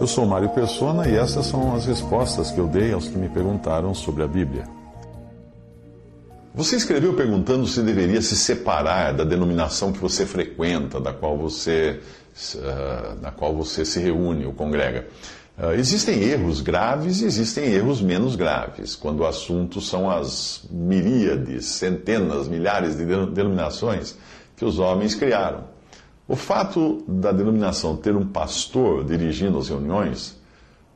Eu sou Mário Persona e essas são as respostas que eu dei aos que me perguntaram sobre a Bíblia. Você escreveu perguntando se deveria se separar da denominação que você frequenta, da qual você, uh, na qual você se reúne ou congrega. Uh, existem erros graves e existem erros menos graves, quando o assunto são as miríades, centenas, milhares de denominações que os homens criaram. O fato da denominação ter um pastor dirigindo as reuniões,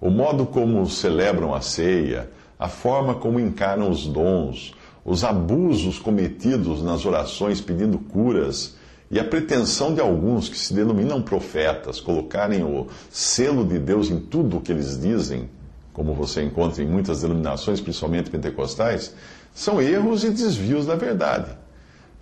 o modo como celebram a ceia, a forma como encaram os dons, os abusos cometidos nas orações pedindo curas e a pretensão de alguns que se denominam profetas colocarem o selo de Deus em tudo o que eles dizem, como você encontra em muitas denominações, principalmente pentecostais, são erros e desvios da verdade.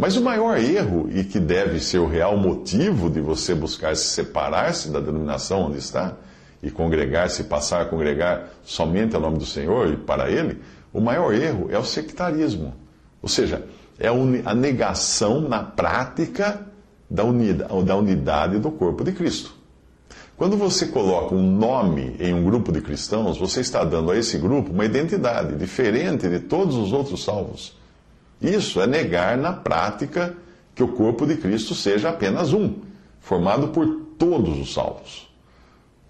Mas o maior erro, e que deve ser o real motivo de você buscar se separar-se da denominação onde está, e congregar-se, passar a congregar somente ao nome do Senhor e para Ele, o maior erro é o sectarismo, ou seja, é a negação na prática da unidade do corpo de Cristo. Quando você coloca um nome em um grupo de cristãos, você está dando a esse grupo uma identidade diferente de todos os outros salvos. Isso é negar na prática que o corpo de Cristo seja apenas um, formado por todos os salvos.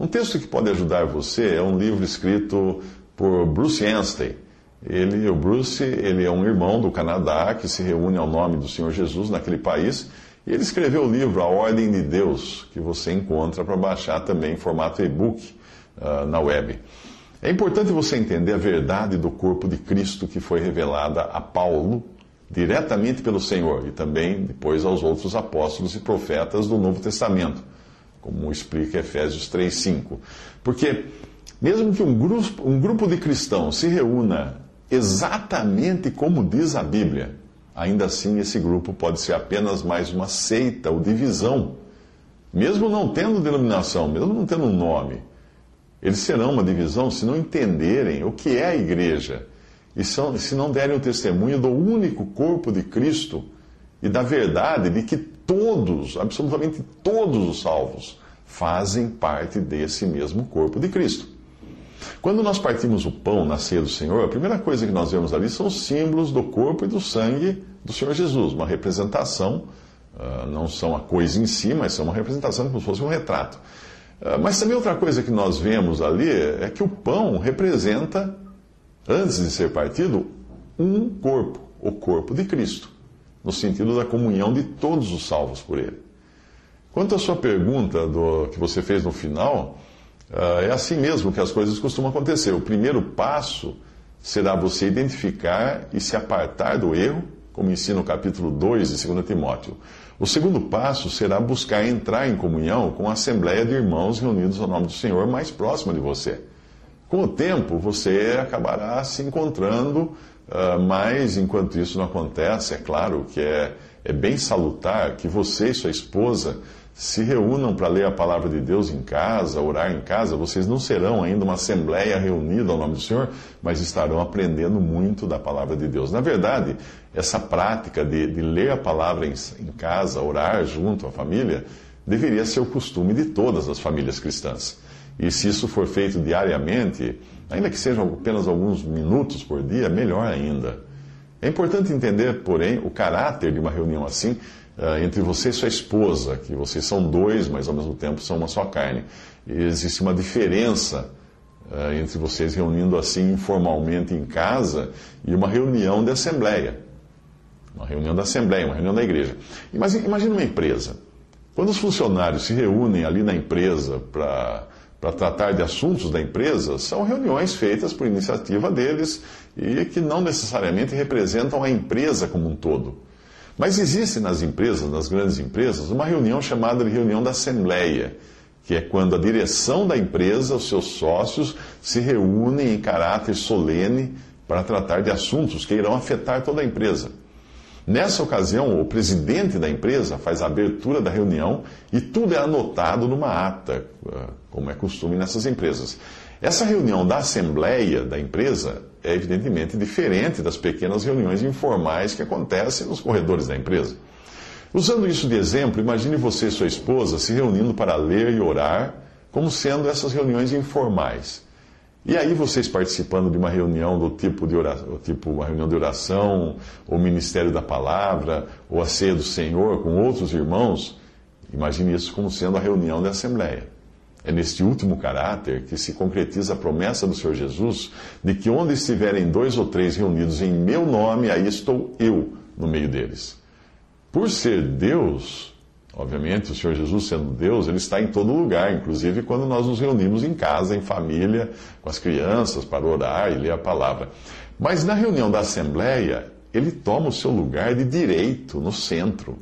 Um texto que pode ajudar você é um livro escrito por Bruce Anstey ele, o Bruce, ele é um irmão do Canadá que se reúne ao nome do Senhor Jesus naquele país. E ele escreveu o livro A Ordem de Deus, que você encontra para baixar também em formato e-book uh, na web. É importante você entender a verdade do corpo de Cristo que foi revelada a Paulo diretamente pelo Senhor e também depois aos outros apóstolos e profetas do Novo Testamento, como explica Efésios 3:5. Porque mesmo que um grupo, um grupo de cristãos se reúna exatamente como diz a Bíblia, ainda assim esse grupo pode ser apenas mais uma seita ou divisão. Mesmo não tendo denominação, mesmo não tendo um nome, eles serão uma divisão se não entenderem o que é a igreja e se não derem o testemunho do único corpo de Cristo e da verdade de que todos, absolutamente todos os salvos, fazem parte desse mesmo corpo de Cristo. Quando nós partimos o pão na ceia do Senhor, a primeira coisa que nós vemos ali são os símbolos do corpo e do sangue do Senhor Jesus, uma representação, uh, não são a coisa em si, mas são uma representação como se fosse um retrato. Uh, mas também outra coisa que nós vemos ali é que o pão representa, antes de ser partido, um corpo, o corpo de Cristo, no sentido da comunhão de todos os salvos por ele. Quanto à sua pergunta do, que você fez no final, Uh, é assim mesmo que as coisas costumam acontecer. O primeiro passo será você identificar e se apartar do erro, como ensina o capítulo 2 de 2 Timóteo. O segundo passo será buscar entrar em comunhão com a assembleia de irmãos reunidos ao nome do Senhor mais próxima de você. Com o tempo, você acabará se encontrando, uh, mas enquanto isso não acontece, é claro que é, é bem salutar que você e sua esposa se reúnam para ler a palavra de Deus em casa, orar em casa, vocês não serão ainda uma assembleia reunida ao nome do Senhor, mas estarão aprendendo muito da palavra de Deus. Na verdade, essa prática de, de ler a palavra em, em casa, orar junto à família, deveria ser o costume de todas as famílias cristãs. E se isso for feito diariamente, ainda que sejam apenas alguns minutos por dia, melhor ainda. É importante entender, porém, o caráter de uma reunião assim uh, entre você e sua esposa, que vocês são dois, mas ao mesmo tempo são uma só carne. E existe uma diferença uh, entre vocês reunindo assim informalmente em casa e uma reunião de assembleia. Uma reunião da assembleia, uma reunião da igreja. Imagina, imagina uma empresa. Quando os funcionários se reúnem ali na empresa para para tratar de assuntos da empresa são reuniões feitas por iniciativa deles e que não necessariamente representam a empresa como um todo. Mas existe nas empresas, nas grandes empresas, uma reunião chamada de reunião da Assembleia, que é quando a direção da empresa, os seus sócios, se reúnem em caráter solene para tratar de assuntos que irão afetar toda a empresa. Nessa ocasião, o presidente da empresa faz a abertura da reunião e tudo é anotado numa ata, ah, como é costume nessas empresas. Essa reunião da assembleia da empresa é evidentemente diferente das pequenas reuniões informais que acontecem nos corredores da empresa. Usando isso de exemplo, imagine você e sua esposa se reunindo para ler e orar, como sendo essas reuniões informais. E aí vocês participando de uma reunião do tipo de oração, tipo uma reunião de oração, ou ministério da palavra, ou a ceia do Senhor com outros irmãos, imagine isso como sendo a reunião da assembleia. É neste último caráter que se concretiza a promessa do Senhor Jesus de que onde estiverem dois ou três reunidos em meu nome, aí estou eu no meio deles. Por ser Deus, Obviamente, o Senhor Jesus, sendo Deus, ele está em todo lugar, inclusive quando nós nos reunimos em casa, em família, com as crianças, para orar e ler a palavra. Mas na reunião da Assembleia, ele toma o seu lugar de direito no centro.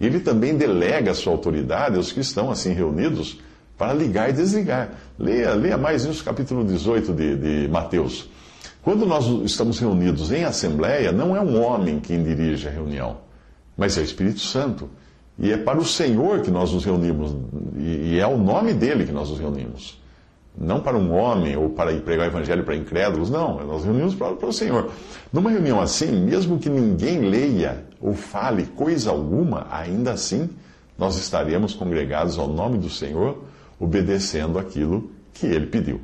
E ele também delega a sua autoridade aos que estão assim reunidos para ligar e desligar. Leia, leia mais isso, capítulo 18 de, de Mateus. Quando nós estamos reunidos em Assembleia, não é um homem quem dirige a reunião, mas é o Espírito Santo. E é para o Senhor que nós nos reunimos, e é o nome dele que nós nos reunimos. Não para um homem ou para pregar o evangelho para incrédulos, não. Nós reunimos para, para o Senhor. Numa reunião assim, mesmo que ninguém leia ou fale coisa alguma, ainda assim nós estaremos congregados ao nome do Senhor, obedecendo aquilo que ele pediu.